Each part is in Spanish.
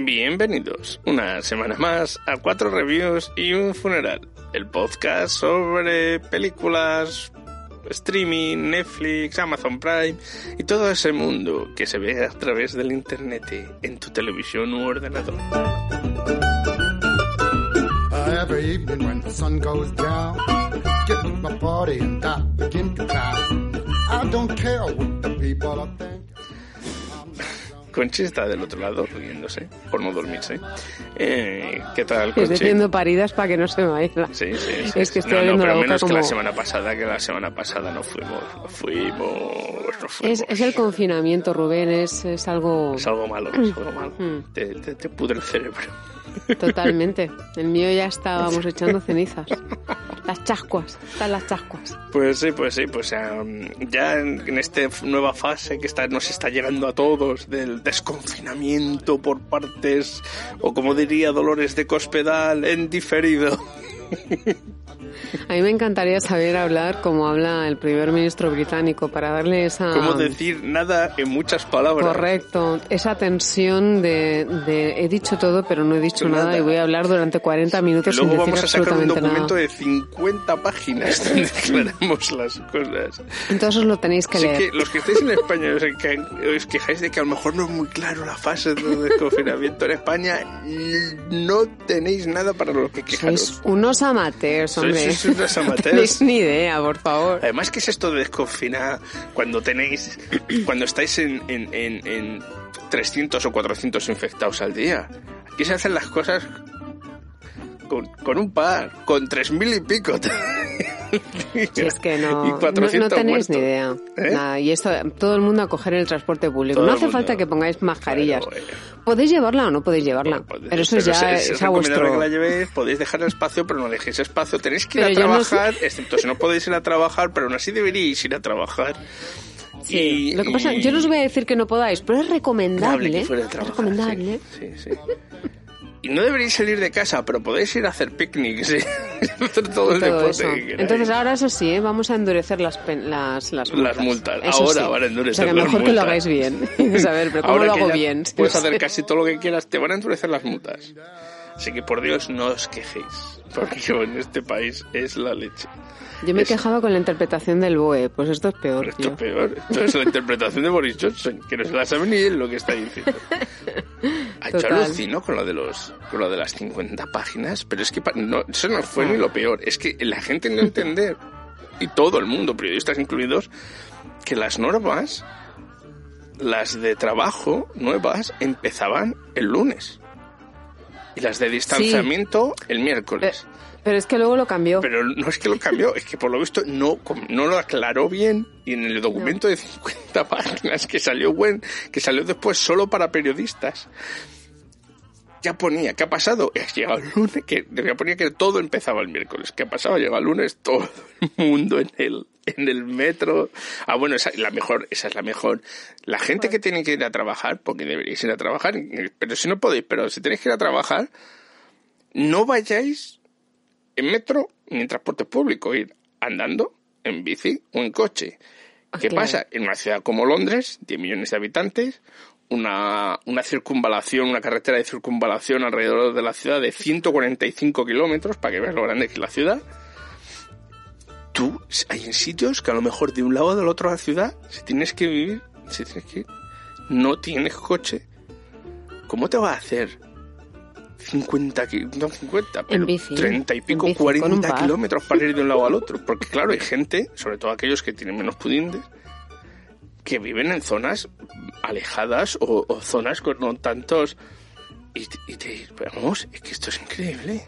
Bienvenidos una semana más a Cuatro Reviews y un Funeral, el podcast sobre películas, streaming, Netflix, Amazon Prime y todo ese mundo que se ve a través del internet en tu televisión u ordenador. Conchi está del otro lado riéndose por no dormirse. Eh, ¿Qué tal, Conchi? Estoy haciendo paridas para que no se me vaya. Sí, sí, Es que estoy no, no, pero la menos boca que la como- semana pasada, que la semana pasada no fuimos, no fuimos, no fuimos. Es, es el confinamiento, Rubén, es, es algo Es algo malo, es algo malo. Mm. Te, te, te pudre el cerebro. Totalmente. El mío ya estábamos echando cenizas. Las chascuas, están las chascuas. Pues sí, pues sí, pues um, ya en, en esta nueva fase que está, nos está llegando a todos del desconfinamiento por partes, o como diría Dolores de Cospedal, en diferido. A mí me encantaría saber hablar como habla el primer ministro británico para darle esa... Como decir nada en muchas palabras. Correcto, esa tensión de, de he dicho todo pero no he dicho Nada. nada, y voy a hablar durante 40 Y minutos sin luego decir vamos a sacar un documento nada. de 50 páginas donde declaramos las cosas. Entonces os lo tenéis que Así leer. que los que estáis en España os, que- os quejáis de que a lo mejor no es muy claro la fase de desconfinamiento en España, no tenéis nada para lo que quejaros. Sois unos amateurs, Sois- sois unos No tenéis ni idea, por favor. Además, ¿qué es esto de desconfinar cuando tenéis, cuando estáis en, en, en, en 300 o 400 infectados al día? Aquí se hacen las cosas con, con un par, con 3.000 y pico. Si es que Y no, no, 400 no tenéis muertos. ni idea. ¿Eh? Nada, y esto, todo el mundo a coger el transporte público. Todo no el hace falta que pongáis mascarillas. Pero, eh, Podéis llevarla o no podéis llevarla. Podéis- pero eso es ya es, es, es a vuestro... que la llevéis, podéis dejar espacio, pero no dejéis espacio. Tenéis que ir Pero a yo no trabajar, excepto si no podéis ir a trabajar, pero aún así deberíais ir a trabajar. Sí, Y- lo que pasa, y- yo no os voy a decir que no podáis, pero es recomendable. que fuera de es trabajar, recomendable. Sí, sí, sí. Y no deberéis salir de casa, pero podéis ir a hacer picnics, ¿sí? hacer todo el todo deporte eso. que. Entonces ahora eso sí, ¿eh? vamos a endurecer las, pen- las, las multas. Las multas. Eso Ahora sí. van a endurecer O sea que mejor que lo hagáis bien. A ver, pero ¿cómo Ahora lo hago bien? Puedes hacer casi todo lo que quieras, te van a endurecer las multas. Así que por Dios no os quejéis, porque yo en este país es la leche. Yo me he Es- quejado con la interpretación del BOE, pues esto es peor. Esto tío. es peor. Esto es la interpretación de Boris Johnson, que no se la sabe ni él lo que está diciendo. Yo Total. alucino con lo de los con lo de las 50 páginas, pero es que no, eso no fue ni lo peor. Es que la gente no entender, y todo el mundo, periodistas incluidos, que las normas, las de trabajo nuevas, empezaban el lunes. Y las de distanciamiento el miércoles. Pero es que luego lo cambió. Pero no es que lo cambió, es que por lo visto no, no lo aclaró bien y en el documento de 50 páginas que salió buen, que salió después solo para periodistas. Ya ponía, ¿qué ha pasado? Es que llega el lunes, que ya ponía que todo empezaba el miércoles. ¿Qué ha pasado? Llega el lunes todo el mundo en el, en el metro. Ah, bueno, esa, la mejor, esa es la mejor. La gente que tiene que ir a trabajar, porque deberíais ir a trabajar, pero si no podéis, pero si tenéis que ir a trabajar, no vayáis en metro ni en transporte público, ir andando, en bici o en coche. Ah, ¿Qué claro. pasa? En una ciudad como Londres, 10 millones de habitantes, una, una circunvalación, una carretera de circunvalación alrededor de la ciudad de 145 kilómetros, para que veas lo grande que es la ciudad. Tú, hay en sitios que a lo mejor de un lado del otro de la ciudad, si tienes que vivir, si tienes que ir, no tienes coche, ¿cómo te va a hacer 50, ki- no 50, pero bici, 30 y pico, bici, con un 40 par. kilómetros para ir de un lado al otro? Porque claro, hay gente, sobre todo aquellos que tienen menos pudientes, que viven en zonas alejadas o, o zonas con no tantos... Y, te- y te vamos, es que esto es increíble.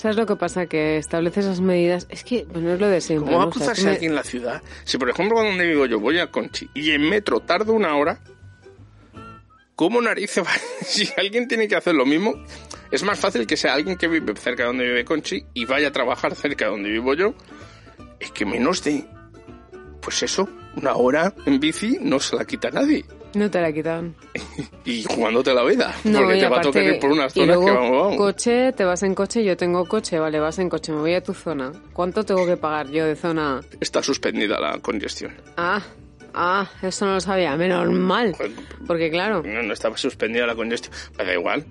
¿Sabes lo que pasa? Que establece esas medidas. Es que, bueno, es lo de siempre. ¿Cómo va a ¿no? O sea, cruzarse me- aquí en la ciudad? Si, por ejemplo, donde vivo yo voy a Conchi y en metro tardo una hora, ¿cómo narices va? Si alguien tiene que hacer lo mismo, es más fácil que sea alguien que vive cerca de donde vive Conchi y vaya a trabajar cerca de donde vivo yo. Es que menos de, pues eso, una hora en bici no se la quita nadie. No te la quitan. Y jugándote la vida, No, porque y te va a aparte- tocar ir por unas y zonas luego, que vamos, vamos. coche, te vas en coche, yo tengo coche, vale, vas en coche, me voy a tu zona. ¿Cuánto tengo que pagar yo de zona? Está suspendida la congestión. Ah, ah, eso no lo sabía, menos mal. Porque claro, No, no estaba suspendida la congestión. Pero da igual.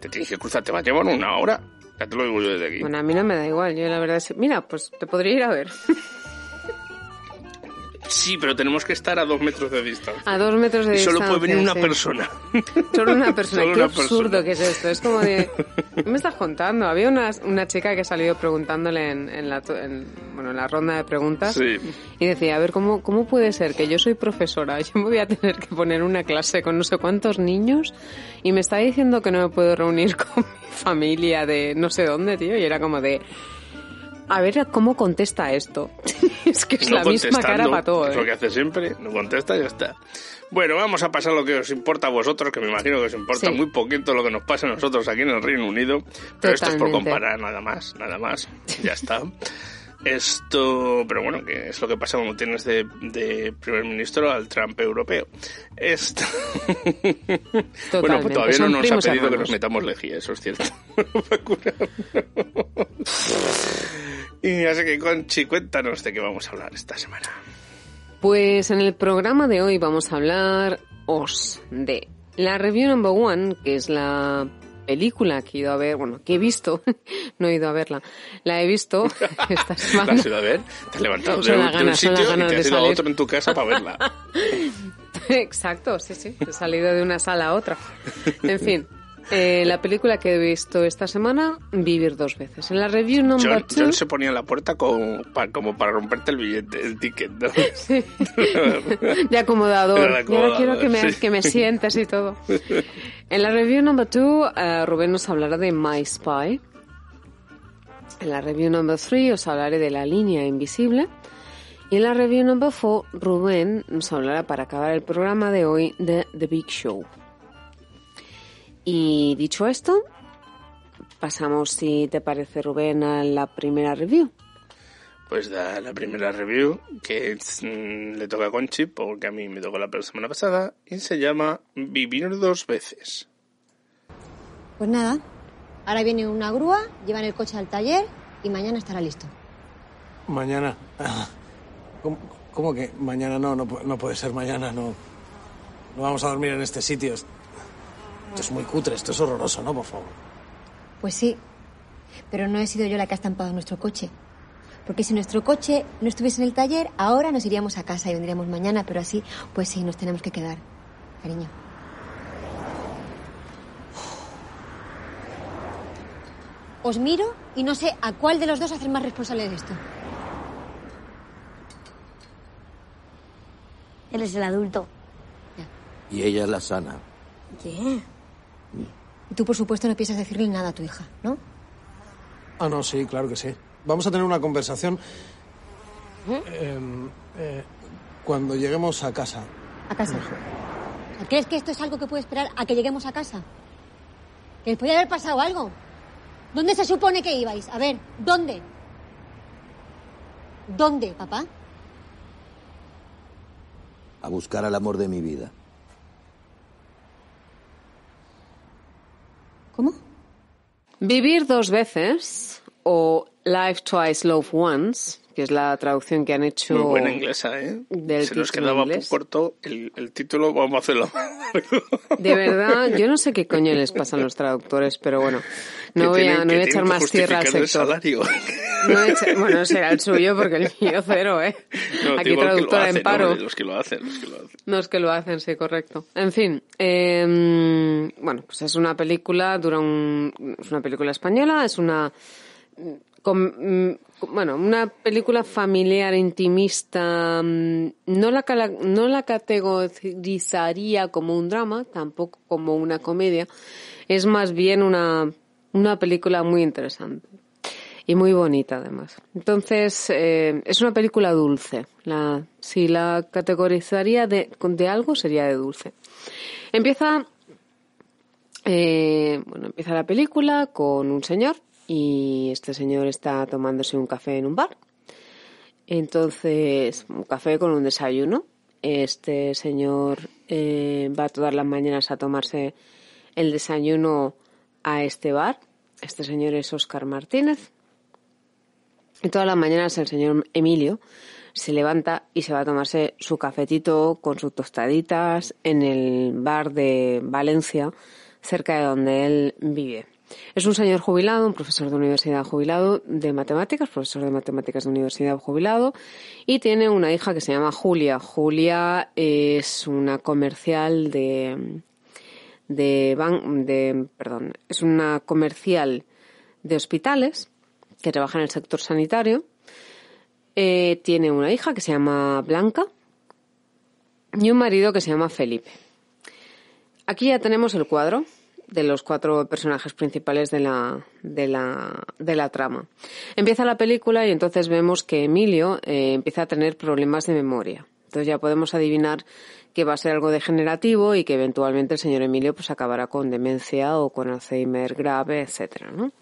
Te tienes que cruzar, te va a llevar una hora. Ya te lo digo yo desde aquí. Bueno, a mí no me da igual. Yo la verdad es... Mira, pues te podría ir a ver. Sí, pero tenemos que estar a dos metros de distancia. A dos metros de y solo distancia. puede venir una sí. persona. Solo una persona. Solo Qué una absurdo persona. que es esto. Es como de... ¿Qué me estás contando? Había una, una chica que ha salido preguntándole en, en la, en, bueno, en la ronda de preguntas Sí. y decía, a ver, ¿cómo, ¿cómo puede ser que yo soy profesora? Yo me voy a tener que poner una clase con no sé cuántos niños y me está diciendo que no me puedo reunir con mi familia de no sé dónde, tío. Y era como de... A ver cómo contesta esto. es que es No la misma cara para todo. Es lo ¿eh? que hace siempre, no contesta y ya está. Bueno, vamos a pasar lo que os importa a vosotros, que me imagino que os importa Sí. muy poquito lo que nos pasa a nosotros aquí en el Reino Unido. Pero esto es por comparar, nada más, nada más. Ya está. Esto, pero bueno, que es lo que pasa cuando tienes de, de primer ministro al Trump europeo. Esto. bueno, pues todavía no nos ha pedido que nos metamos lejía, eso es cierto. Y así que, Conchi, cuéntanos de qué vamos a hablar esta semana. Pues en el programa de hoy vamos a hablar os de la review number one, que es la película que he ido a ver, bueno, que he visto, no he ido a verla, la he visto esta ¿La semana. has ido a ver? Te has levantado de, un- de sitio y ganas te de has ido a otro en tu casa para verla. Exacto, sí, sí, he salido de una sala a otra. En fin, eh, la película que he visto esta semana, Vivir dos veces. En la review number John, two... John se ponía en la puerta con, pa- como para romperte el billete, el ticket. ¿no? Sí. de acomodador. De acomodador, quiero que me, sí. que me sientes y todo. En la review number two, eh, Rubén nos hablará de My Spy. En la review number three os hablaré de La línea invisible. Y en la review number four, Rubén nos hablará para acabar el programa de hoy de The Big Show. Y dicho esto, pasamos, si te parece, Rubén, a la primera review. Pues da la primera review, que es, mm, le toca a Conchi, porque a mí me tocó la semana pasada, y se llama Vivir dos veces. Pues nada, ahora viene una grúa, llevan el coche al taller y mañana estará listo. Mañana. ¿Cómo, cómo que mañana no, no? No puede ser mañana, no. No vamos a dormir en este sitio. Esto es muy cutre, esto es horroroso, ¿no? Por favor. Pues sí, pero no he sido yo la que ha estampado nuestro coche. Porque si nuestro coche no estuviese en el taller, ahora nos iríamos a casa y vendríamos mañana, pero así, pues sí, nos tenemos que quedar. Cariño. Os miro y no sé a cuál de los dos hacer más responsable de esto. Él es el adulto. Y ella es la sana. Y tú, por supuesto, no piensas decirle nada a tu hija, ¿no? Ah, no, sí, claro que sí. Vamos a tener una conversación em, eh, cuando lleguemos a casa. A casa. ¿Crees que esto es algo que puede esperar a que lleguemos a casa? Que les podía haber pasado algo. ¿Dónde se supone que ibais? A ver, ¿dónde? ¿Dónde, papá? A buscar al amor de mi vida. ¿Cómo? Vivir dos veces o Life Twice, Love Once, que es la traducción que han hecho. Muy buena inglesa, ¿eh? del Se nos quedaba muy corto el, el título, vamos a hacerlo. De verdad, yo no sé qué coño les pasa a los traductores, pero bueno, no voy tienen- a, no voy a echar más tierra al justificar el sector. salario. No he hecho- bueno, será el suyo porque el mío cero, ¿eh? No, Aquí traductora en paro. ¿no? Los que lo hacen, los que lo hacen. No es que lo hacen, sí, correcto. En fin, eh, bueno, pues es una película, dura un, es una película española, es una, mm, bueno, una película familiar intimista. mm, No la, no la categorizaría como un drama, tampoco como una comedia. Es más bien una, una película muy interesante y muy bonita además. Entonces, eh, es una película dulce. La, si la categorizaría de, de algo, sería de dulce. Empieza, eh, bueno, empieza la película con un señor y este señor está tomándose un café en un bar. Entonces, un café con un desayuno. Este señor eh, va todas las mañanas a tomarse el desayuno a este bar. Este señor es Óscar Martínez. Y todas las mañanas el señor Emilio se levanta y se va a tomarse su cafetito con sus tostaditas en el bar de Valencia, cerca de donde él vive. Es un señor jubilado, un profesor de universidad jubilado de matemáticas, profesor de matemáticas de universidad jubilado, y tiene una hija que se llama Julia. Julia es una comercial de, de, de perdón, es una comercial de hospitales que trabaja en el sector sanitario. Eh, tiene una hija que se llama Blanca y un marido que se llama Felipe. Aquí ya tenemos el cuadro de los cuatro personajes principales de la, de la, de la trama. Empieza la película y entonces vemos que Emilio eh, empieza a tener problemas de memoria. Entonces ya podemos adivinar que va a ser algo degenerativo y que eventualmente el señor Emilio pues acabará con demencia o con Alzheimer grave, etcétera, ¿no?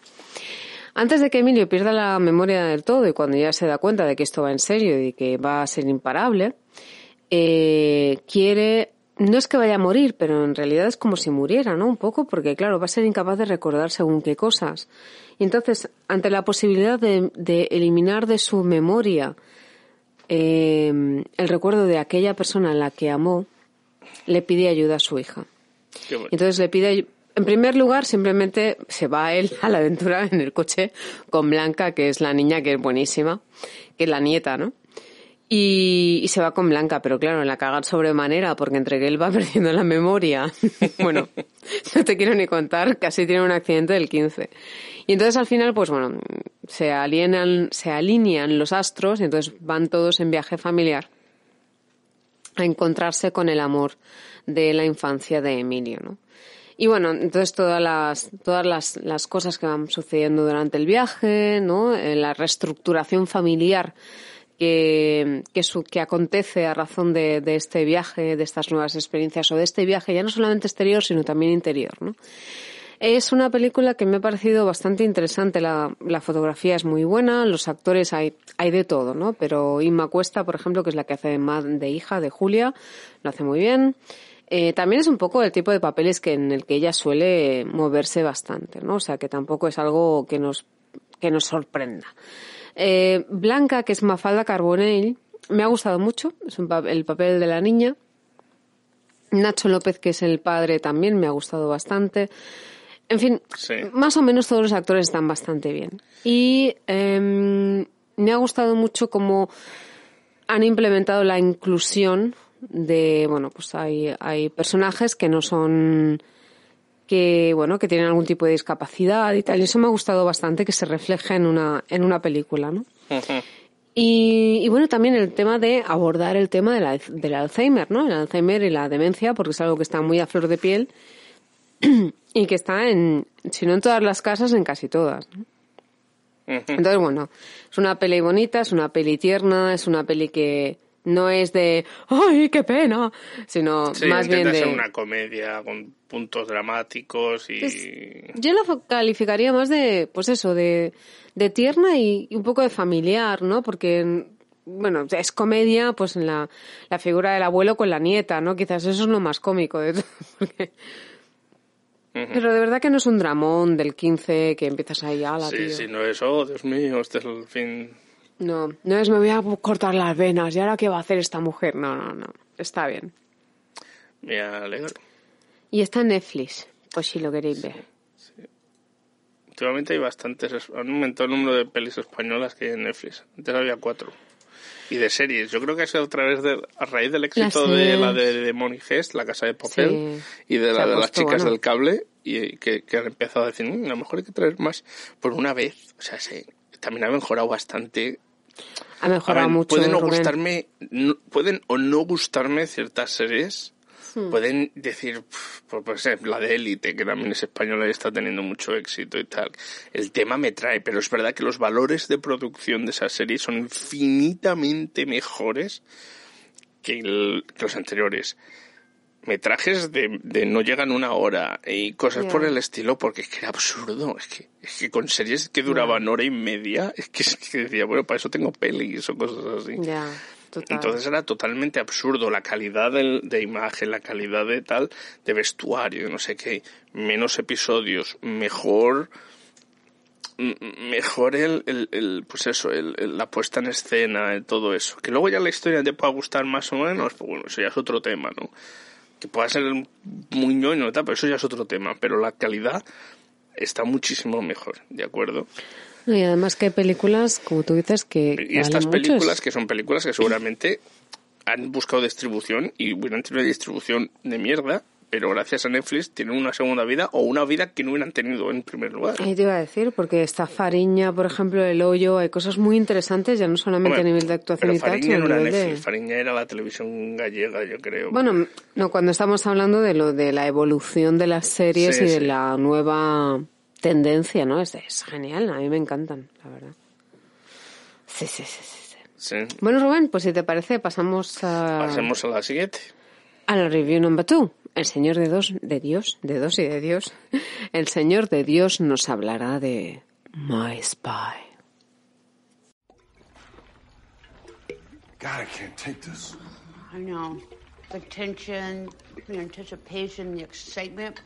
Antes de que Emilio pierda la memoria del todo y cuando ya se da cuenta de que esto va en serio y que va a ser imparable, eh, quiere no es que vaya a morir, pero en realidad es como si muriera, ¿no? Un poco, porque claro, va a ser incapaz de recordar según qué cosas. Y entonces, ante la posibilidad de, eliminar de su memoria eh, el recuerdo de aquella persona a la que amó, le pide ayuda a su hija. Entonces le pide, en primer lugar, simplemente se va él a la aventura en el coche con Blanca, que es la niña que es buenísima, que es la nieta, ¿no? Y, se va con Blanca, pero claro, la caga sobremanera porque entre él va perdiendo la memoria, bueno, no te quiero ni contar, casi tiene un accidente del 15. Y entonces al final, pues bueno, se alienan, se alinean los astros y entonces van todos en viaje familiar a encontrarse con el amor de la infancia de Emilio, ¿no? Y bueno, entonces todas las, todas las, las cosas que van sucediendo durante el viaje, ¿no? Eh, la reestructuración familiar que, que, que acontece a razón de, de, este viaje, de estas nuevas experiencias o de este viaje, ya no solamente exterior, sino también interior, ¿no? Es una película que me ha parecido bastante interesante. La, la, fotografía es muy buena, los actores hay, hay de todo, ¿no? Pero Inma Cuesta, por ejemplo, que es la que hace de, de hija de Julia, lo hace muy bien. Eh, también es un poco el tipo de papeles que en el que ella suele moverse bastante, ¿no? O sea, que tampoco es algo que nos, que nos sorprenda. Eh, Blanca, que es Mafalda Carbonell, me ha gustado mucho, es el papel de la niña. Nacho López, que es el padre, también me ha gustado bastante. En fin, más o menos todos los actores están bastante bien. Y em, me ha gustado mucho cómo han implementado la inclusión de, bueno, pues hay, hay personajes que no son que bueno que tienen algún tipo de discapacidad y tal. Y eso me ha gustado bastante que se refleje en una en una película no y, bueno también el tema de abordar el tema de la, del Alzheimer no el Alzheimer y la demencia porque es algo que está muy a flor de piel y que está en si no en todas las casas en casi todas entonces bueno es una peli bonita es una peli tierna es una peli que no es de ¡ay, qué pena! Sino más bien de... ser una comedia con puntos dramáticos y... Pues, yo la calificaría más de, pues eso, de, de tierna y, un poco de familiar, ¿no? Porque, bueno, es comedia, pues en la, la figura del abuelo con la nieta, ¿no? Quizás eso es lo más cómico de todo. Pero de verdad que no es un dramón del 15 que empiezas ahí a la Sí, sí, no es, oh, Dios mío, este es el fin no, no es me voy a cortar las venas y ahora qué va a hacer esta mujer. No, no, no. Está bien. Me alegro. Y está en Netflix, pues si lo queréis ver. Sí. Últimamente hay bastantes, han aumentado el número de pelis españolas que hay en Netflix. Antes había cuatro. Y de series. Yo creo que ha sido a través de, a raíz del éxito de la de, de Money La Casa de Papel, y de la de las chicas del cable, y que, que, han empezado a decir, mm, a lo mejor hay que traer más por una vez. O sea, sí, también ha mejorado bastante ha mejorado mucho. Pueden gustarme, pueden o no gustarme ciertas series. Hmm. Pueden decir, por, ejemplo, la de Élite, que también es española y está teniendo mucho éxito y tal. El tema me trae, pero es verdad que los valores de producción de esa serie son infinitamente mejores que los anteriores metrajes de, de no llegan una hora y cosas por el estilo porque es que era absurdo. Es que, es que con series que duraban hora y media es que, decía bueno para eso tengo pelis o cosas así entonces era totalmente absurdo. La calidad de, de imagen la calidad de tal de vestuario no sé qué. Menos episodios mejor mejor el, el, el, pues eso, el, la puesta en escena, todo eso. Que luego ya la historia te pueda gustar más o menos, pues bueno, eso ya es otro tema, ¿no? Que pueda ser muy ñoño pero eso ya es otro tema. Pero la calidad está muchísimo mejor, ¿de acuerdo? No, Y además que hay películas, como tú dices, que Y estas películas, que son películas que seguramente han buscado distribución y hubieran tenido una distribución de mierda, pero gracias a Netflix tienen una segunda vida o una vida que no hubieran tenido en primer lugar. Ahí te iba a decir, porque está Fariña, por ejemplo, El Hoyo, hay cosas muy interesantes, ya no solamente Hombre, a nivel de actuación pero y tal, Fariña sino a no era nivel de... Netflix, Fariña era la televisión gallega, yo creo. Bueno, no, cuando estamos hablando de lo de la evolución de las series Sí, y de sí. la nueva tendencia, ¿no? Es, es genial, a mí me encantan, la verdad. Sí, sí, sí, sí. Sí. Bueno, Rubén, pues si te parece, pasamos a, Pasemos a la siguiente. A la review number two. El Señor de dos, de Dios, de dos y de Dios. El Señor de Dios nos hablará de My Spy. God, I can't take this. I know. The tension, the anticipation, the excitement.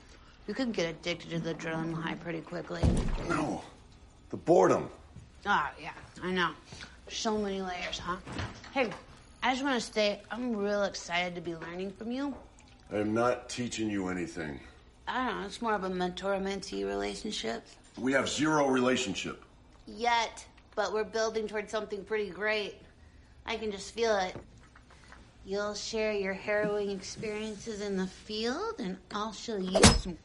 You can get addicted to the adrenaline high pretty quickly. No. The boredom. Oh, yeah, I know. So many layers, huh? Hey, I just want to say I'm real excited to be learning from you. I am not teaching you anything. I don't know, it's more of a mentor-mentee relationship. We have zero relationship. Yet, but we're building towards something pretty great. I can just feel it. You'll share your harrowing experiences in the field, and I'll show you some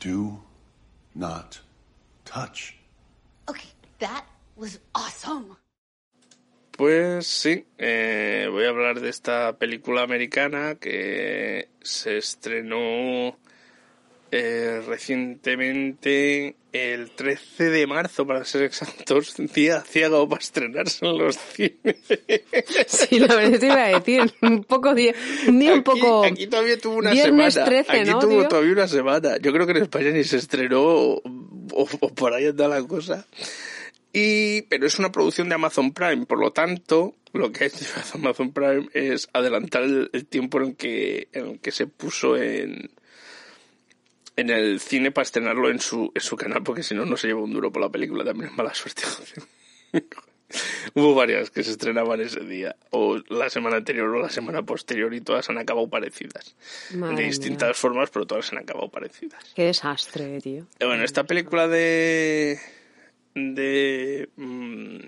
Do not touch. Okay, that was awesome. Pues sí, eh, voy a hablar de esta película americana que se estrenó eh, recientemente el 13 de marzo, para ser exactos, día ciego para estrenarse en los cines. Sí, la verdad te iba a decir, un poco día, un día un Aquí- poco... Aquí, todavía tuvo una Viernes semana. 13, aquí ¿no, tuvo tío? todavía una semana. Yo creo que en España ni se estrenó o, o por ahí anda la cosa. Y, pero es una producción de Amazon Prime, por lo tanto, lo que ha hecho Amazon Prime es adelantar el, el tiempo en que, en que se puso en, en el cine para estrenarlo en su, en su canal, porque si no, no se lleva un duro por la película, también es mala suerte. Hubo varias que se estrenaban ese día, o la semana anterior o la semana posterior, y todas han acabado parecidas. Madre de mía. distintas formas, pero todas han acabado parecidas. Qué desastre, tío. Eh, Bueno, esta película de. De. mm,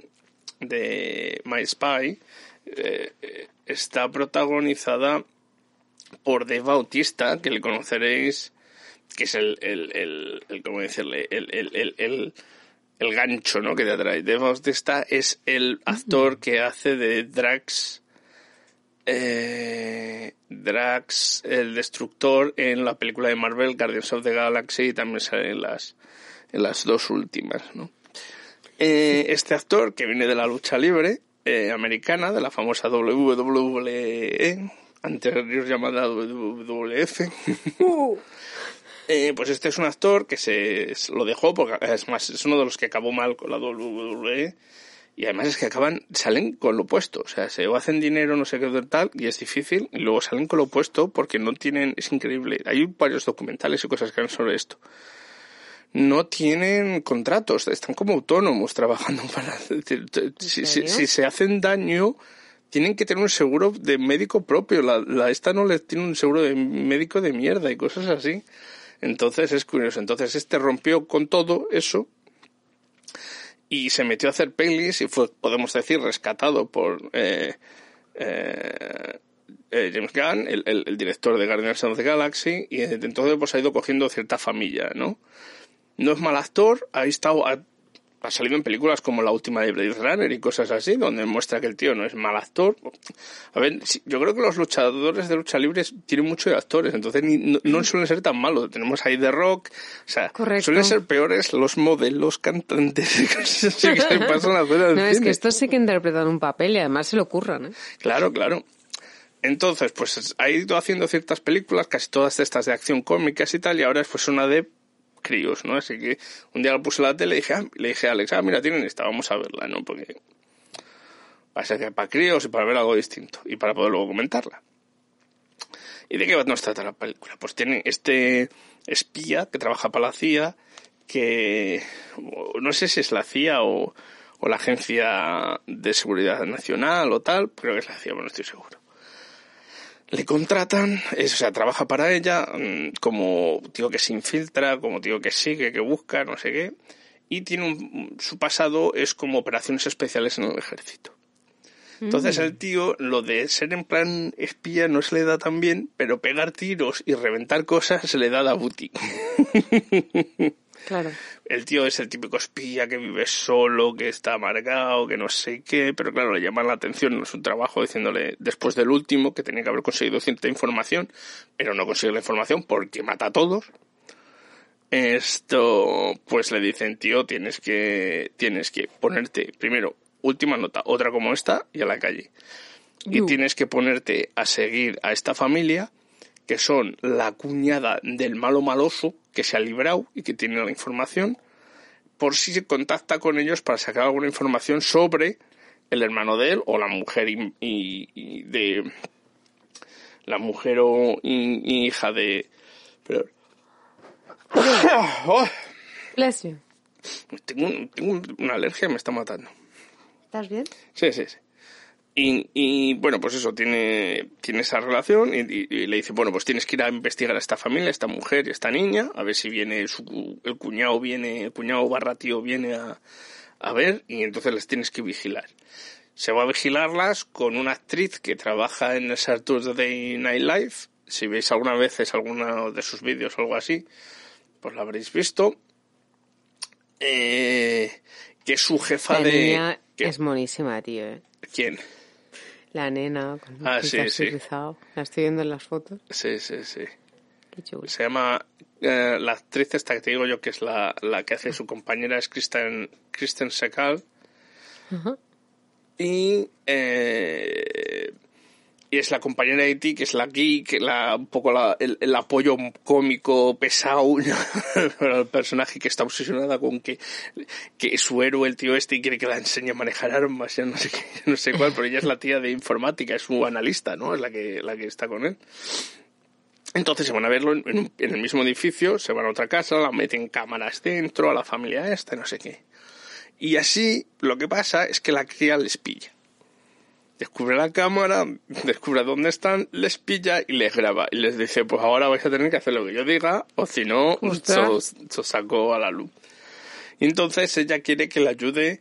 de My Spy eh, está protagonizada por Dave Bautista, que le conoceréis, que es el. el, el, el- ¿cómo decirle? El, el, el, el, el gancho, ¿no? Que te atrae. Dave Bautista es el actor que hace de Drax. Eh, Drax, el destructor, en la película de Marvel, Guardians of the Galaxy, y también sale en las, en las dos últimas, ¿no? Eh, este actor, que viene de la lucha libre eh, americana, de la famosa WWE, anterior llamada WWF, eh, pues este es un actor que se lo dejó, porque es más, es uno de los que acabó mal con la WWE, y además es que acaban, salen con lo opuesto, o sea, se o hacen dinero, no sé qué tal, y es difícil, y luego salen con lo opuesto porque no tienen, es increíble. Hay varios documentales y cosas que han sobre esto. No tienen contratos, están como autónomos trabajando para, si, si- serio? si se hacen daño, tienen que tener un seguro de médico propio, la, la esta no les tiene un seguro de médico de mierda y cosas así. Entonces es curioso. Entonces este rompió con todo eso y se metió a hacer pelis y fue, podemos decir, rescatado por eh, eh, eh, James Gunn, el, el- el director de Guardians of the Galaxy, y desde entonces pues ha ido cogiendo cierta familia, ¿no? No es mal actor, ha estado, ha, ha salido en películas como la última de Blade Runner y cosas así, donde muestra que el tío no es mal actor. A ver, sí, yo creo que los luchadores de lucha libre tienen mucho de actores, entonces ni- no, no suelen ser tan malos. Tenemos ahí The Rock, o sea, Correcto. suelen ser peores los modelos, cantantes así que se pasan a hacer al No, es que estos sí que interpretan un papel y además se lo curran, ¿eh? Claro, claro. Entonces, pues ha ido haciendo ciertas películas, casi todas estas de acción cómicas y tal, y ahora es pues una de críos, ¿no? Así que un día la puse la tele y dije, ah, le dije a Alex, ah, mira, tienen esta, vamos a verla, ¿no? Porque va a ser que para críos y para ver algo distinto y para poder luego comentarla. ¿Y de qué nos trata la película? Pues tiene este espía que trabaja para la CIA, que no sé si es la CIA o la Agencia de Seguridad Nacional o tal, creo que es la CIA, pero no estoy seguro. Le contratan, es, o sea, trabaja para ella mm, como tío que se infiltra, como tío que sigue, que busca, no sé qué, y tiene un, su pasado es como operaciones especiales en el ejército. Entonces el tío, lo de ser en plan espía no se le da tan bien, pero pegar tiros y reventar cosas se le da la booty. Claro. El tío es el típico espía que vive solo, que está amargado, que no sé qué, pero claro, le llama la atención en su trabajo diciéndole, después del último, que tenía que haber conseguido cierta información, pero no consigue la información porque mata a todos. Esto, pues le dicen, tío, tienes que, tienes que ponerte, primero, última nota, otra como esta y a la calle. Y tienes que ponerte a seguir a esta familia, que son la cuñada del malo maloso, que se ha librado y que tiene la información, por si se contacta con ellos para sacar alguna información sobre el hermano de él o la mujer y, y- y de la mujer o y- y hija de pero- Oh, Bless you. tengo, un- tengo un- una alergia me está matando ¿Estás bien? Sí, sí, sí. Y, y, bueno, pues eso, tiene, tiene esa relación y, y- y le dice, bueno, pues tienes que ir a investigar a esta familia, a esta mujer y a esta niña, a ver si viene su, el cuñado viene, el cuñado barra tío viene a, a ver y entonces las tienes que vigilar. Se va a vigilarlas con una actriz que trabaja en el Saturday Night Live. Si veis alguna vez alguno de sus vídeos o algo así, pues la habréis visto. Eh, que es su jefa La de... es monísima, tío. ¿eh? ¿Quién? La nena con Ah, sí, sí. rizado. La estoy viendo en las fotos. Sí, sí, sí. Qué chulo. Se llama... eh, la actriz esta que te digo yo, que es la, la que hace su compañera, es Kristen, Kristen Sekal. Ajá. Y... eh, y es la compañera de ti, que es la geek, la, un poco la- el, el apoyo cómico pesado para el personaje que está obsesionada con que, que su héroe, el tío este, y quiere que la enseñe a manejar armas, ya no sé qué, no sé cuál, pero ella es la tía de informática, es su analista, ¿no? Es la que, la que está con él. Entonces se van a verlo un- en el mismo edificio, se van a otra casa, la meten cámaras dentro, a la familia esta, no sé qué. Y así lo que pasa es que la cría les pilla. Descubre la cámara, descubre dónde están, les pilla y les graba. Y les dice, pues ahora vais a tener que hacer lo que yo diga, o si no, os, os saco a la luz. Y entonces ella quiere que le ayude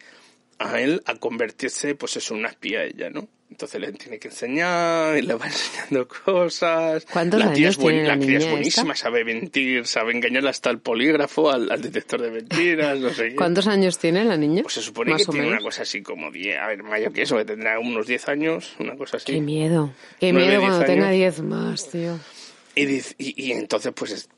a él a convertirse, pues en una espía ella, ¿no? Entonces le tiene que enseñar y le va enseñando cosas. ¿Cuántos la tía años es, buen- tiene la la cría es buenísima, esta? sabe mentir, sabe engañar hasta el polígrafo, al, al detector de mentiras, no sé qué. ¿Cuántos años tiene la niña? Pues se supone Más que tiene menos. una cosa así como 10, a ver, mayor que eso, que tendrá unos 10 años, una cosa así. Qué miedo. Qué miedo cuando tenga años. 10 más, tío. Y, y, y entonces, pues, es-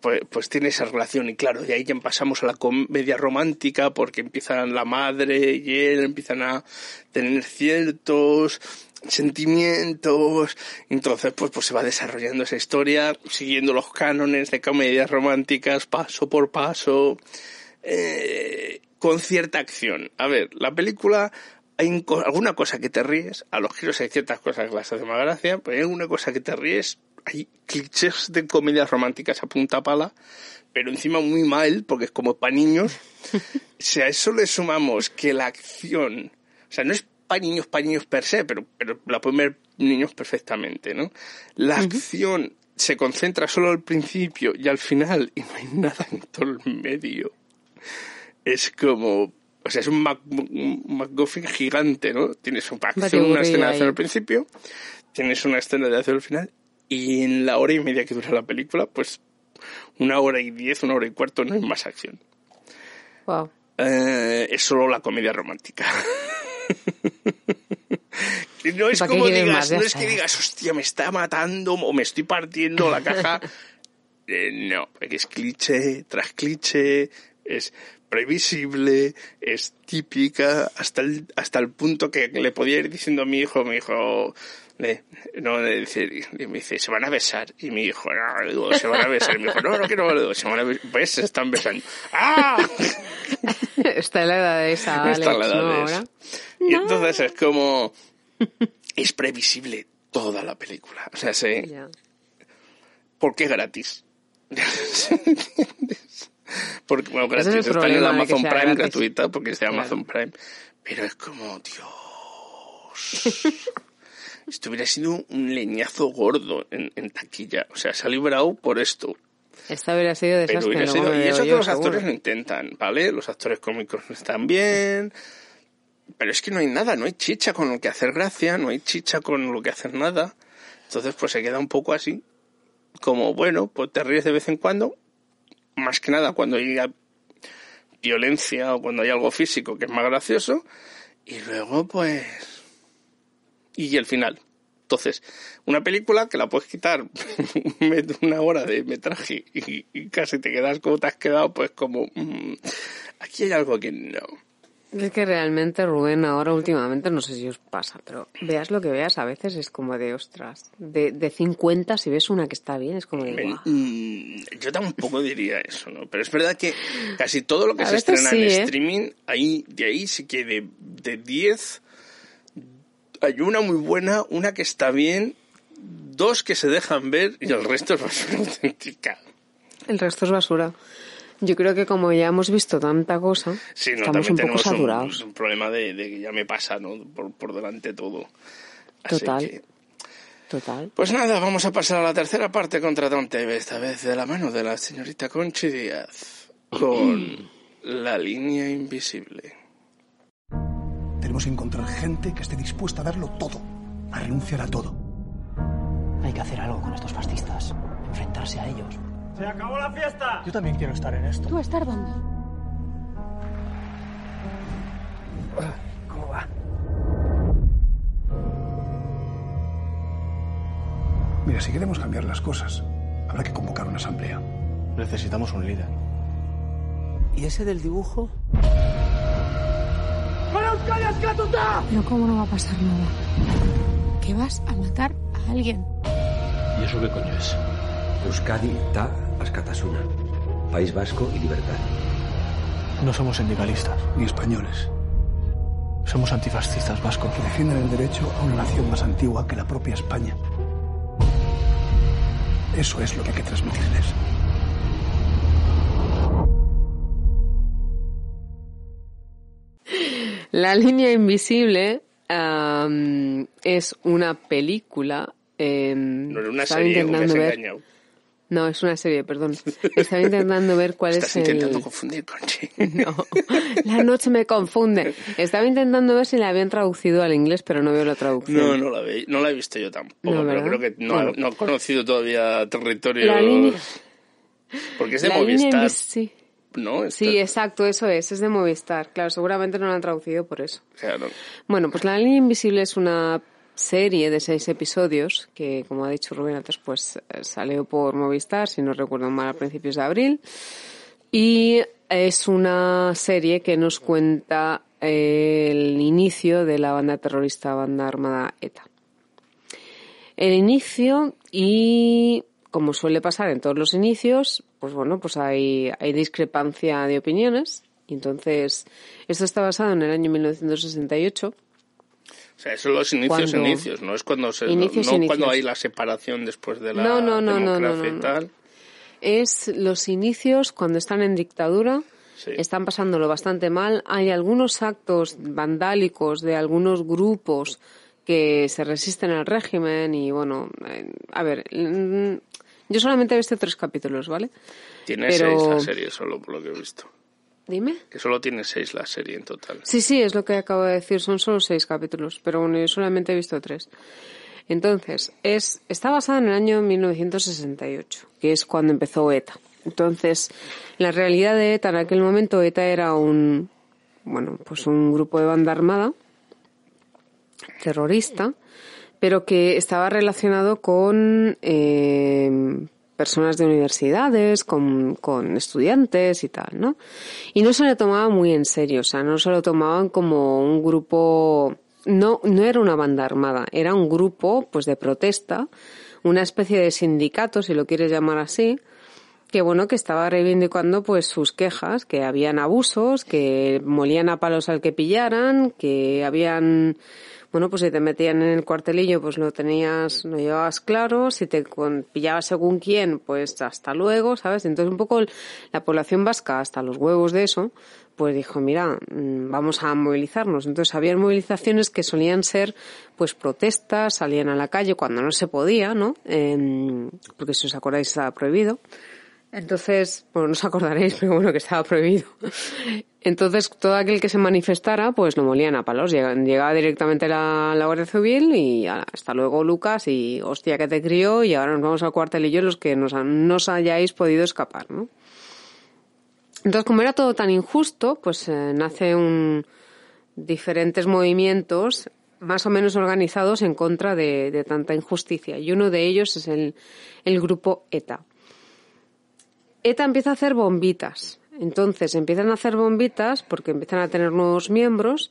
pues, pues tiene esa relación. Y claro, de ahí ya pasamos a la comedia romántica, porque empiezan la madre y él empiezan a tener ciertos sentimientos. Entonces, pues, pues se va desarrollando esa historia, siguiendo los cánones de comedias románticas, paso por paso, eh, con cierta acción. A ver, la película hay alguna cosa que te ríes, a los giros hay ciertas cosas que las hacen más gracia, pero hay alguna cosa que te ríes, hay clichés de comedias románticas a punta pala, pero encima muy mal, porque es como para niños. si a eso le sumamos que la acción, o sea, no es para niños, para niños per se, pero, pero la pueden ver niños perfectamente, ¿no? La acción se concentra solo al principio y al final, y no hay nada en todo el medio es como o sea es un, Mac, un MacGuffin gigante no tienes una acción una escena de acción al principio tienes una escena de acción al final y en la hora y media que dura la película pues una hora y diez una hora y cuarto no hay más acción. Wow. Eh, es solo la comedia romántica. No es ¿Para qué como digas más no es que digas hostia me está matando o me estoy partiendo la caja Eh, no, porque es cliché tras cliché, es previsible, es típica, hasta el, hasta el punto que le podía ir diciendo a mi hijo, mi hijo, no, le dice, y me dice, se van a besar. Y mi hijo, no, digo, se van a besar. Y mi hijo, no, no quiero, le digo, se van a besar. Pues se están besando. ¡Ah! Está en la edad de esa, Está Alex, la edad ¿no? de eso. Y entonces es como, es previsible toda la película. O sea, se, Ya. porque es gratis. porque, bueno, Ese es gratis. Está en el de que Amazon Prime gratis. gratuita porque es de Claro. Amazon Prime. Pero es como, Dios. Esto hubiera sido un leñazo gordo en, en taquilla. O sea, se ha librado por esto. Esta hubiera sido desastre. hubiera sido, y eso que los seguro. actores lo intentan, ¿vale? Los actores cómicos están bien. Pero es que no hay nada, no hay chicha con lo que hacer gracia, no hay chicha con lo que hacer nada. Entonces, pues se queda un poco así. Como, bueno, pues te ríes de vez en cuando. Más que nada cuando hay violencia o cuando hay algo físico que es más gracioso. Y luego, pues. Y el final. Entonces, una película que la puedes quitar una hora de metraje y, y casi te quedas como te has quedado, pues como. mm, aquí hay algo que no. Es que realmente, Rubén, ahora últimamente, no sé si os pasa, pero veas lo que veas, a veces es como de ostras. De, de 50, si ves una que está bien, es como de mm, yo tampoco diría eso, ¿no? Pero es verdad que casi todo lo que A se estrena sí, en ¿eh? streaming, ahí, de ahí sí que de, de 10 hay una muy buena, una que está bien, dos que se dejan ver y el resto es basura auténtica. El resto es basura. Yo creo que como ya hemos visto tanta cosa, Sí, no, estamos un poco tenemos un, saturados. un problema de, de que ya me pasa, ¿no? Por, por delante todo. Así Total. que- Total. Pues nada, vamos a pasar a la tercera parte contra Don TV, esta vez de la mano de la señorita Conchi Díaz, con la línea invisible. Tenemos que encontrar gente que esté dispuesta a darlo todo, a renunciar a todo. Hay que hacer algo con estos fascistas. Enfrentarse a ellos. ¡Se acabó la fiesta! Yo también quiero estar en esto. ¿Tú estar dónde? ¿Cómo va? Mira, si queremos cambiar las cosas, habrá que convocar una asamblea. Necesitamos un líder. ¿Y ese del dibujo? Pero ¿cómo no va a pasar nada? Que vas a matar a alguien. ¿Y eso qué coño es? Euskadi da Askatasuna. País Vasco y libertad. No somos sindicalistas. Ni españoles. Somos antifascistas vascos. Que defienden el derecho a una nación más antigua que la propia España. Eso es lo que hay que transmitirles. La línea invisible am, es una película. em, No era una serie, intentando ver. engañado. No, es una serie, perdón. Estaba intentando ver cuál Estás es el... intentando confundir, Conchi. No, la noche me confunde. Estaba intentando ver si la habían traducido al inglés, pero no veo la traducción. No, no la, ve, no la he visto yo tampoco, No, pero creo que no, Bueno. no he conocido todavía territorios... La línea- Porque es de La línea Movistar, sí. ¿No? Sí, exacto, eso es, es de Movistar. Claro, seguramente no la han traducido por eso. Claro. Bueno, pues La línea invisible es una serie de seis episodios que, como ha dicho Rubén antes, pues eh, salió por Movistar, si no recuerdo mal, a principios de abril. Y es una serie que nos cuenta eh, el inicio de la banda terrorista, banda armada ETA. El inicio y, como suele pasar en todos los inicios, pues bueno, pues hay, hay discrepancia de opiniones. Y entonces, esto está basado en el año 1968. O sea, son los inicios, Cuando- inicios, no es cuando se, Inicios, no inicios. cuando hay la separación después de la No, no, no, no, democracia no, no, y tal. Es los inicios cuando están en dictadura. Sí. Están pasándolo bastante mal. Hay algunos actos vandálicos de algunos grupos que se resisten al régimen y bueno, eh, a ver, mm, yo solamente he visto tres capítulos, ¿vale? Tiene Pero- seis la serie, solo por lo que he visto. Dime. Que solo tiene seis la serie en total. Sí, sí, es lo que acabo de decir, son solo seis capítulos, pero bueno, yo solamente he visto tres. Entonces, es, está basada en el año 1968, que es cuando empezó ETA. Entonces, la realidad de ETA en aquel momento, ETA era un, bueno, pues un grupo de banda armada terrorista, pero que estaba relacionado con eh, personas de universidades, con, con estudiantes y tal, ¿no? Y no se le tomaba muy en serio, o sea, no se lo tomaban como un grupo, no, no era una banda armada, era un grupo, pues, de protesta, una especie de sindicato, si lo quieres llamar así, que bueno, que estaba reivindicando pues sus quejas, que habían abusos, que molían a palos al que pillaran, que habían bueno, pues si te metían en el cuartelillo, pues lo tenías, lo llevabas claro, si te pillabas según quién, pues hasta luego, ¿sabes? Entonces un poco la población vasca, hasta los huevos de eso, pues dijo, mira, mm, vamos a movilizarnos. Entonces había movilizaciones que solían ser, pues protestas, salían a la calle cuando no se podía, ¿no? Em, porque si os acordáis estaba prohibido. Entonces, bueno, no os acordaréis, pero bueno, que estaba prohibido. Entonces, todo aquel que se manifestara, pues lo molían a palos. Llega- Llegaba directamente la, la Guardia Civil y hasta luego, Lucas, y hostia que te crió, y ahora nos vamos al cuartelillo los que nos, nos hayáis podido escapar, ¿no? Entonces, como era todo tan injusto, pues eh, nace un diferentes movimientos más o menos organizados en contra de, de tanta injusticia. Y uno de ellos es el, el grupo ETA. ETA empieza a hacer bombitas. Entonces empiezan a hacer bombitas porque empiezan a tener nuevos miembros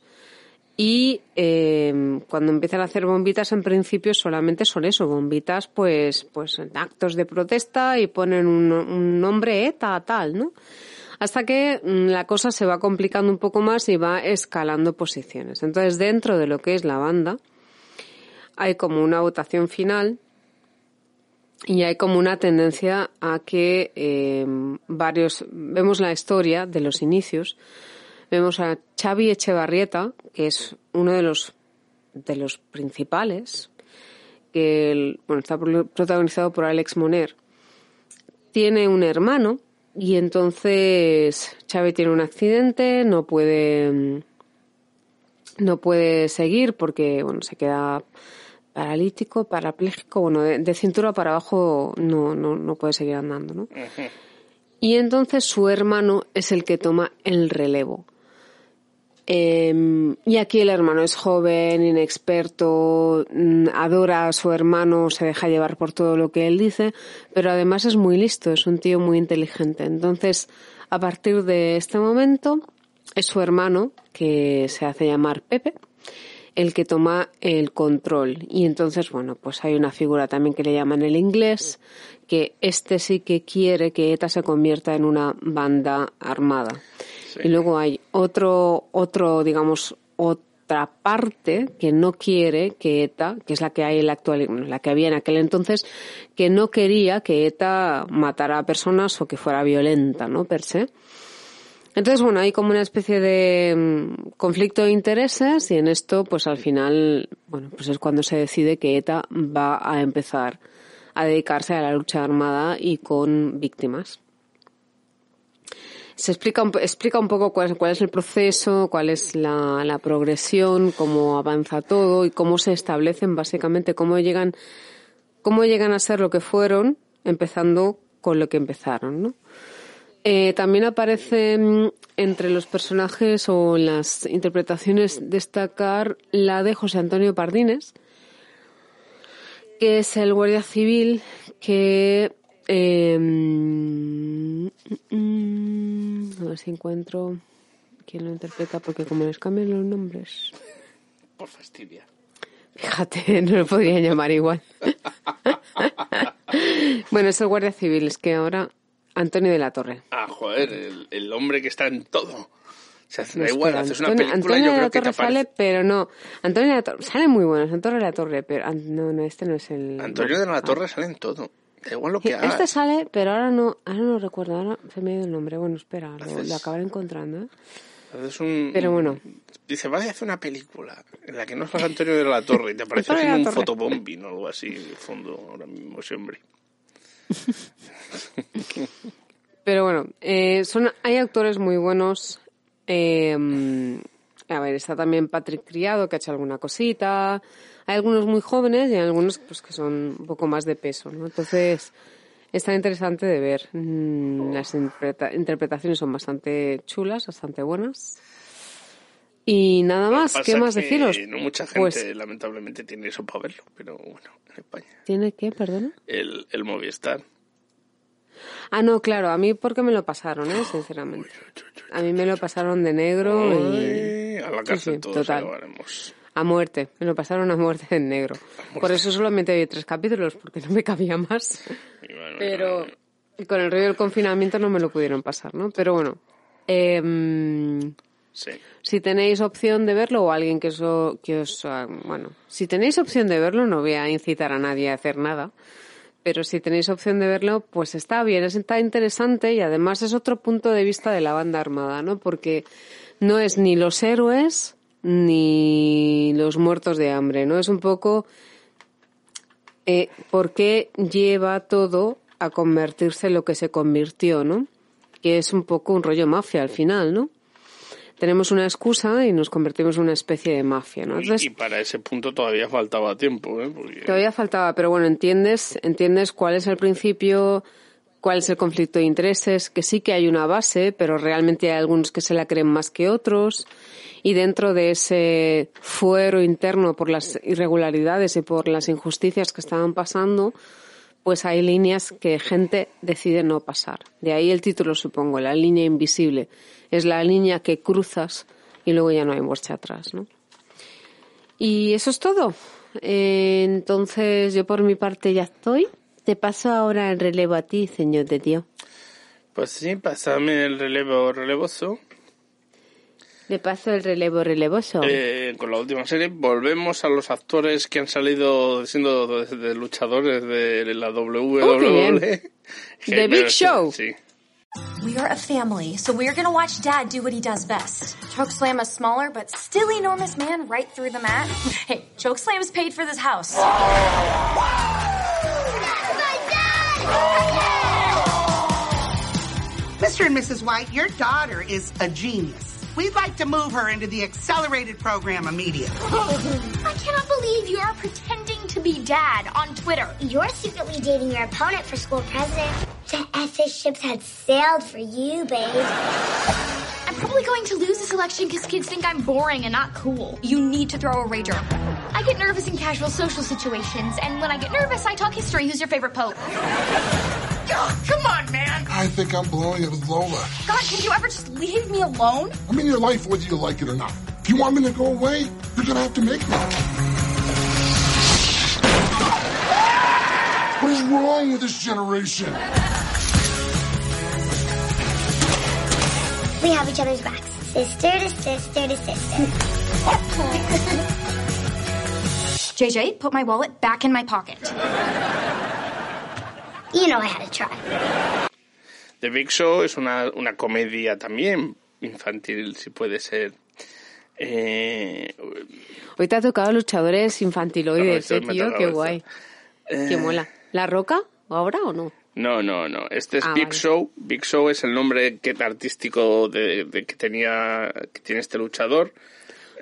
y eh, cuando empiezan a hacer bombitas en principio solamente son eso, bombitas pues, pues actos de protesta y ponen un, un nombre ETA tal, ¿no? Hasta que mm, la cosa se va complicando un poco más y va escalando posiciones. Entonces dentro de lo que es la banda hay como una votación final y hay como una tendencia a que eh, varios vemos la historia de los inicios. Vemos a Xavi Echevarrieta que es uno de los de los principales que bueno está pro- protagonizado por Alex Moner. Tiene un hermano y entonces Xavi tiene un accidente no puede no puede seguir porque bueno se queda paralítico, parapléjico, bueno, de, de cintura para abajo no, no, no puede seguir andando, ¿no? Y entonces su hermano es el que toma el relevo. Eh, y aquí el hermano es joven, inexperto, mm, adora a su hermano, se deja llevar por todo lo que él dice, pero además es muy listo, es un tío muy inteligente. Entonces, a partir de este momento, es su hermano, que se hace llamar Pepe, el que toma el control. Y entonces, bueno, pues hay una figura también que le llaman el inglés, que este sí que quiere que ETA se convierta en una banda armada. Y luego hay otro, otro, digamos, otra parte que no quiere que ETA, que es la que hay en la actual, la que había en aquel entonces, que no quería que ETA matara a personas o que fuera violenta, ¿no? Per se. Entonces, bueno, hay como una especie de mm, conflicto de intereses y en esto, pues al final, bueno, pues es cuando se decide que ETA va a empezar a dedicarse a la lucha armada y con víctimas. Se explica explica un poco cuál, es- cuál es el proceso, cuál es la progresión, cómo avanza todo y cómo se establecen básicamente, cómo llegan, cómo llegan a ser lo que fueron, empezando con lo que empezaron, ¿no? Eh, también aparece mm, entre los personajes o en las interpretaciones destacar la de José Antonio Pardines, que es el guardia civil que eh, a ver si encuentro quién lo interpreta porque como les cambian los nombres Por fastidia. fíjate no lo podrían llamar igual bueno es el guardia civil es que ahora Antonio de la Torre Ah, joder, el, el hombre que está en todo. O sea, da No, igual, haces una Antonio, película Antonio yo de la que te Torre sale, pero no. Antonio de la Torre sale muy bueno, Antonio de la Torre, pero no, no, este no es el. Antonio de la Ah. Torre sale en todo. Da igual lo que haga. Este sale, pero ahora no, ahora no recuerdo, ahora se me ha ido el nombre. Bueno, espera, lo, Haces- lo acabaré encontrando. ¿eh? Haces un- Pero bueno. Dice, vale, hace una película en la que no salga Antonio de la Torre y te aparece un Torre. fotobombing o algo así de fondo ahora mismo ese hombre. Pero bueno, eh, son, hay actores muy buenos. eh, a ver, está también Patrick Criado, que ha hecho alguna cosita. Hay algunos muy jóvenes y hay algunos pues, que son un poco más de peso, ¿no? Entonces, está interesante de ver. Mm, Las interpreta- interpretaciones son bastante chulas, bastante buenas. Y nada más, ¿qué más que deciros? No mucha gente, Pues, lamentablemente, tiene eso para verlo, pero bueno, en España. ¿tiene qué, perdona? El, el Movistar. Ah, no, claro, a mí porque me lo pasaron, ¿eh? Sinceramente. A mí me lo pasaron de negro y... A la Sí, cárcel sí, todos total. acabaremos. A muerte, me lo pasaron a muerte en negro. Por eso solamente vi tres capítulos, porque no me cabía más. Pero con el rollo del confinamiento no me lo pudieron pasar, ¿no? Pero bueno, eh, Si tenéis opción de verlo o alguien que os, que os, ah, bueno, si tenéis opción de verlo, no voy a incitar a nadie a hacer nada, pero si tenéis opción de verlo, pues está bien, está interesante y además es otro punto de vista de la banda armada, ¿no? Porque no es ni los héroes ni los muertos de hambre, ¿no? Es un poco eh, por qué lleva todo a convertirse en lo que se convirtió, ¿no? Que es un poco un rollo mafia al final, ¿no? Tenemos una excusa y nos convertimos en una especie de mafia, ¿no? Y, y para ese punto todavía faltaba tiempo, ¿eh? Porque- Todavía faltaba, pero bueno, entiendes, entiendes cuál es el principio, cuál es el conflicto de intereses, que sí que hay una base, pero realmente hay algunos que se la creen más que otros. Y dentro de ese fuero interno por las irregularidades y por las injusticias que estaban pasando, pues hay líneas que gente decide no pasar. De ahí el título, supongo, la línea invisible. Es la línea que cruzas y luego ya no hay marcha atrás, ¿no? Y eso es todo. Eh, entonces, yo por mi parte ya estoy. Te paso ahora el relevo a ti, señor de Dios. Pues sí, pásame el relevo relevoso. Le paso el relevo relevoso. Eh, con la última serie volvemos a los actores que han salido siendo de, de luchadores de la WWE. Oh, bien. Que The Big Show. Sí. We are a family, so we're gonna watch Dad do what he does best. Chokeslam a smaller but still enormous man right through the mat. Hey, Chokeslam's paid for this house. Mr. and Mrs. White, your daughter is a genius. We'd like to move her into the accelerated program immediately. I cannot believe you are pretending to be dad on Twitter. You're secretly dating your opponent for school president. The SS ships had sailed for you, babe. I'm probably going to lose this election because kids think I'm boring and not cool. You need to throw a rager. I get nervous in casual social situations, and when I get nervous, I talk history. Who's your favorite pope? Come on, man. I think I'm blowing it with Lola. God, can you ever just leave me alone? I'm in your life whether you like it or not. If you want me to go away, you're gonna have to make me. What is wrong with this generation? We have each other's backs. Sister to sister to sister. JJ, put my wallet back in my pocket. You know I had to try. The Big Show es una, una comedia también infantil, si puede ser. Eh, Hoy te ha tocado luchadores infantiloides, No, eh, tío, qué guay. Qué eh, mola. ¿La Roca? ¿Ahora o no? No, no, no. Este es Ah, Big vale. Show. Big Show es el nombre que, artístico de, de que tenía que tiene este luchador.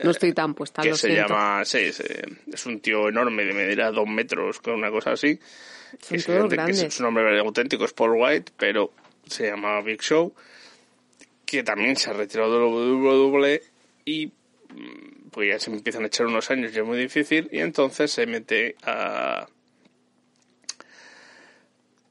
No estoy tan puesta, que lo se siento. llama, sí, es, un tío enorme de medirá dos metros con una cosa así. Son Que todos que grandes. su nombre auténtico es Paul White, pero se llama Big Show, que también se ha retirado de WWE y mm, pues ya se empiezan a echar unos años y es muy difícil y entonces se mete a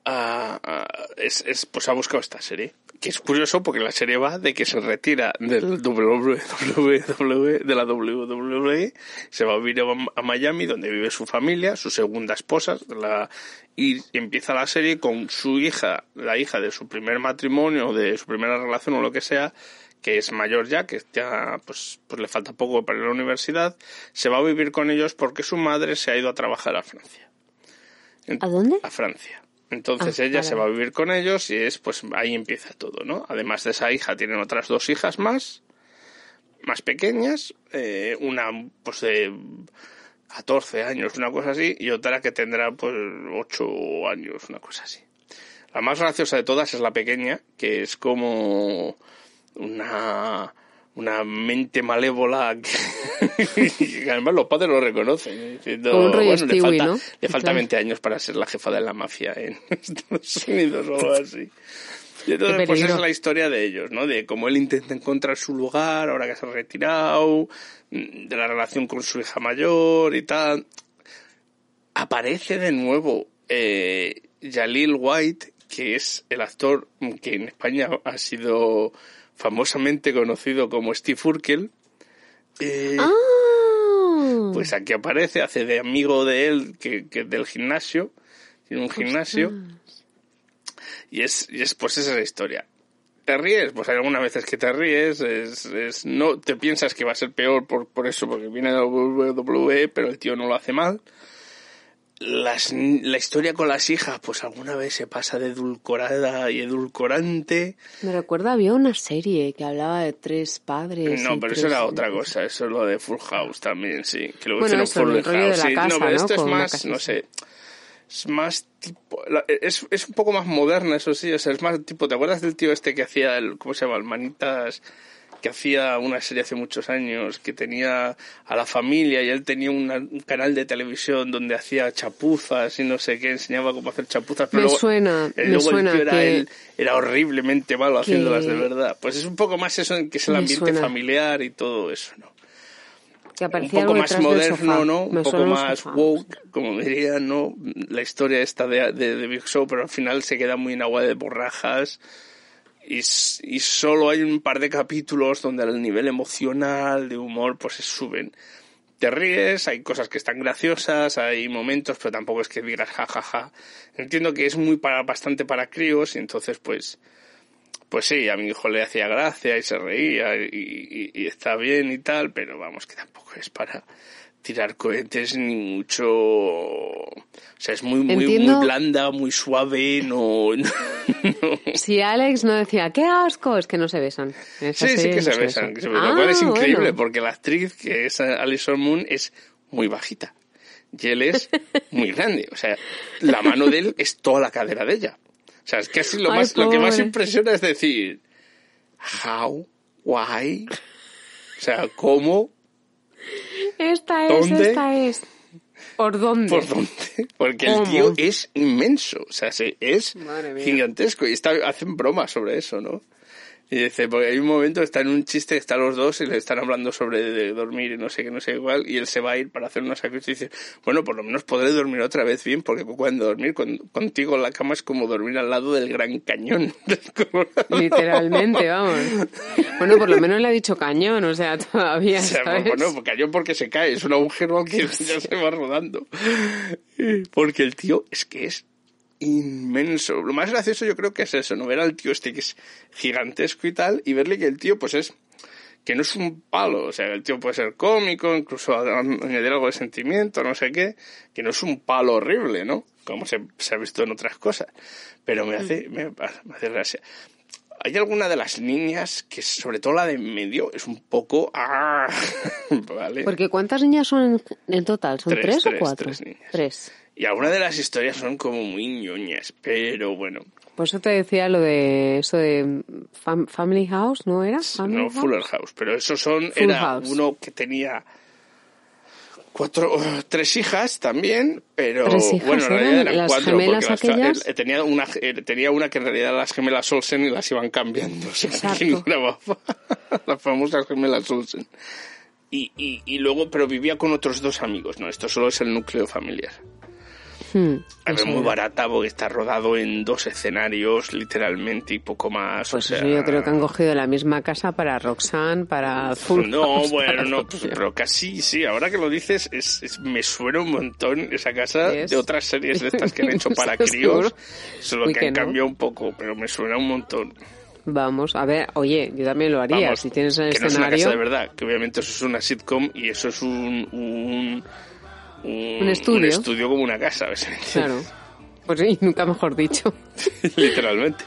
a- a- es, es- pues ha buscado esta serie que es curioso porque la serie va de que se retira del WWE de la WWE se va a vivir a, Miami donde vive su familia su segunda esposa la, y empieza la serie con su hija la hija de su primer matrimonio de su primera relación o lo que sea que es mayor ya, que ya pues, pues le falta poco para ir a la universidad, se va a vivir con ellos porque su madre se ha ido a trabajar a Francia. ¿A dónde? A Francia. Entonces Ah, ella vale, se va a vivir con ellos y es pues ahí empieza todo, ¿no? Además de esa hija tienen otras dos hijas más, más pequeñas, eh, una pues de 14 años, una cosa así, y otra que tendrá pues 8 años, una cosa así. La más graciosa de todas es la pequeña, que es como una una mente malévola que, además los padres lo reconocen diciendo, Como un rollo le Stewie, falta, ¿no? le falta Claro. 20 años para ser la jefa de la mafia en Estados Unidos o algo así y entonces pues es la historia de ellos ¿no? de cómo él intenta encontrar su lugar ahora que se ha retirado de la relación con su hija mayor y tal aparece de nuevo eh, Jalil White, que es el actor que en España ha sido famosamente conocido como Steve Urkel. Eh, Ah. Pues aquí aparece, hace de amigo de él, que, que del gimnasio, tiene un gimnasio, y es, y es pues esa es la historia. ¿Te ríes? Pues hay algunas veces que te ríes, es, es, no te piensas que va a ser peor por, por eso, porque viene de WWE, pero el tío no lo hace mal. Las, la historia con las hijas, pues alguna vez se pasa de edulcorada y edulcorante. Me recuerda, había una serie que hablaba de tres padres. No, pero tres- eso era otra cosa, eso es lo de Full House también, sí. Que luego Bueno, Full House, la sí. casa, no, pero esto ¿no? es Con más, no sé, es más tipo, es, es un poco más moderna, eso sí, o sea, es más tipo, ¿te acuerdas del tío este que hacía el, ¿cómo se llama? El Manitas, que hacía una serie hace muchos años, que tenía a la familia y él tenía una- un canal de televisión donde hacía chapuzas y no sé qué, enseñaba cómo hacer chapuzas, pero Me luego, suena, eh, me luego suena el tío era, que- él, era horriblemente malo haciéndolas de verdad. Pues es un poco más eso en que es el ambiente suena. familiar y todo eso, ¿no? Que un poco más moderno. ¿no? Un Me poco un más sofá. woke, como dirían, ¿no? La historia esta de, de, de Big Show, pero al final se queda muy en agua de borrajas. Y, y solo hay un par de capítulos donde el nivel emocional, de humor, pues se suben. Te ríes, hay cosas que están graciosas, hay momentos, pero tampoco es que digas jajaja. Entiendo que es muy para, bastante para críos y entonces pues, pues sí, a mi hijo le hacía gracia y se reía y está bien y tal, pero vamos, que tampoco es para tirar cohetes ni mucho... O sea, es muy, muy, Entiendo- muy blanda, muy suave, no... no- Si Alex no decía, qué asco, es que no se besan. Esa Sí, sí que no se besan, que se besan, Ah, lo cual es increíble bueno. porque la actriz que es Alison Moon es muy bajita y él es muy grande, o sea, la mano de él es toda la cadera de ella. O sea, es así lo Ay, más lo que más impresiona es decir how, why, o sea, cómo, Esta es, ¿Dónde? esta es. ¿Por dónde? por dónde, porque el ¿Cómo? tío es inmenso, o sea, se- es gigantesco y está, hacen bromas sobre eso, ¿no? Y dice, porque hay un momento, está en un chiste, están los dos y le están hablando sobre de dormir y no sé qué, no sé igual, y él se va a ir para hacer una sacrificio y dice, bueno, por lo menos podré dormir otra vez bien, porque cuando dormir con- contigo en la cama es como dormir al lado del gran cañón. Literalmente, vamos. Bueno, por lo menos le ha dicho cañón, o sea, todavía, O sea, ¿sabes? bueno, pues cañón porque se cae, es un agujero que ya se va rodando. Porque el tío es que es inmenso. Lo más gracioso yo creo que es eso, ¿no? Ver al tío este que es gigantesco y tal, y verle que el tío pues es que no es un palo, o sea, el tío puede ser cómico, incluso añadir algo de sentimiento, no sé qué, que no es un palo horrible, ¿no? Como se, se ha visto en otras cosas. Pero me hace, me, me hace gracia. Hay alguna de las niñas que, sobre todo la de medio, es un poco... ¡ah! ¿Vale? Porque ¿cuántas niñas son en, total? ¿Son Tres, tres, o cuatro? tres niñas. Tres. Y algunas de las historias son como muy ñoñas, pero bueno. Por eso te decía lo de eso de fam- Family House, ¿no era? Family No? Fuller House, pero esos son... Full era House. uno que tenía cuatro, tres hijas también, pero ¿Tres hijas bueno, en realidad eran? eran ¿Las cuatro, porque las- aquellas? él- tenía una eh, tenía una que en realidad las gemelas Olsen y las iban cambiando, Exacto. las famosas gemelas Olsen. Y, y, y luego, pero vivía con otros dos amigos, ¿no? Esto solo es el núcleo familiar. Hmm, A ver, eso muy barata porque está rodado en dos escenarios, literalmente, y poco más. Pues o sea, eso yo creo que han cogido la misma casa para Roxanne, para Full No, House, bueno, no, pues, pero casi sí. Ahora que lo dices, es, es- me suena un montón esa casa ¿Ves? de otras series de estas que han hecho para críos. Solo que, que han no. cambiado un poco, pero me suena un montón. Vamos, a ver, oye, yo también lo haría. Vamos, si tienes el que no es una casa escenario. de verdad, que obviamente eso es una sitcom y eso es un. un un, Un estudio. un estudio como una casa, ¿ves? Claro. Pues sí, nunca mejor dicho. literalmente.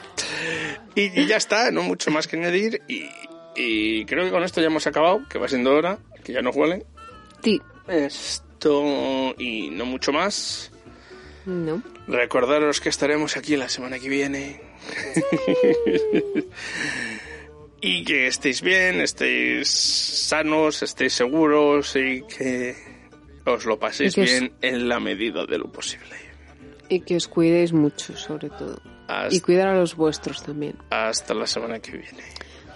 Y, y ya está, no mucho más que añadir. Y, y creo que con esto ya hemos acabado, que va siendo hora, que ya nos huelen. Sí. Esto y no mucho más. No. Recordaros que estaremos aquí la semana que viene. y que estéis bien, estéis sanos, estéis seguros y que os lo paséis os- bien en la medida de lo posible. Y que os cuidéis mucho, sobre todo. Hasta- Y cuidar a los vuestros también. Hasta la semana que viene.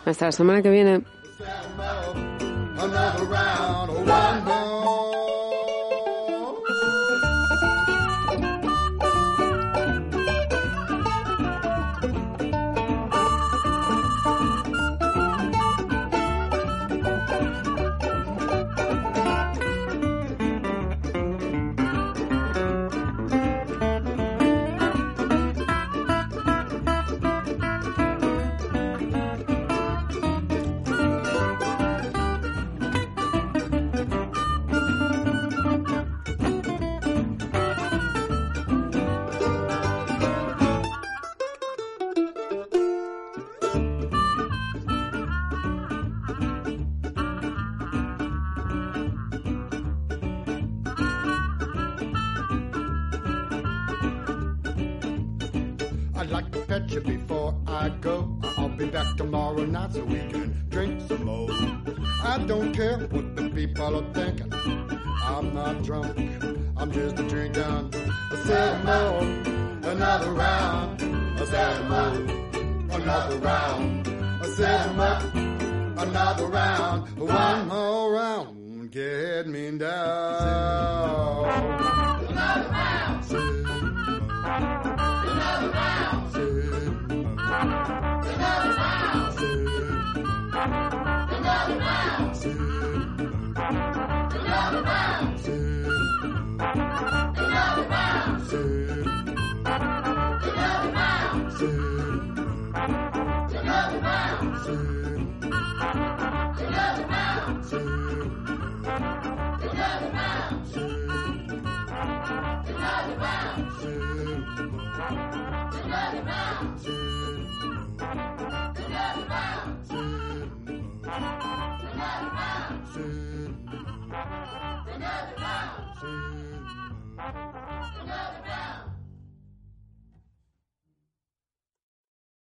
Hasta la semana que viene. Round of one you before I go. I'll be back tomorrow night so we can drink some more. I don't care what the people are thinking. I'm not drunk, I'm just a drinking. I said more, another round. I said more, another round. I said more, another round. One more round, get me down. too.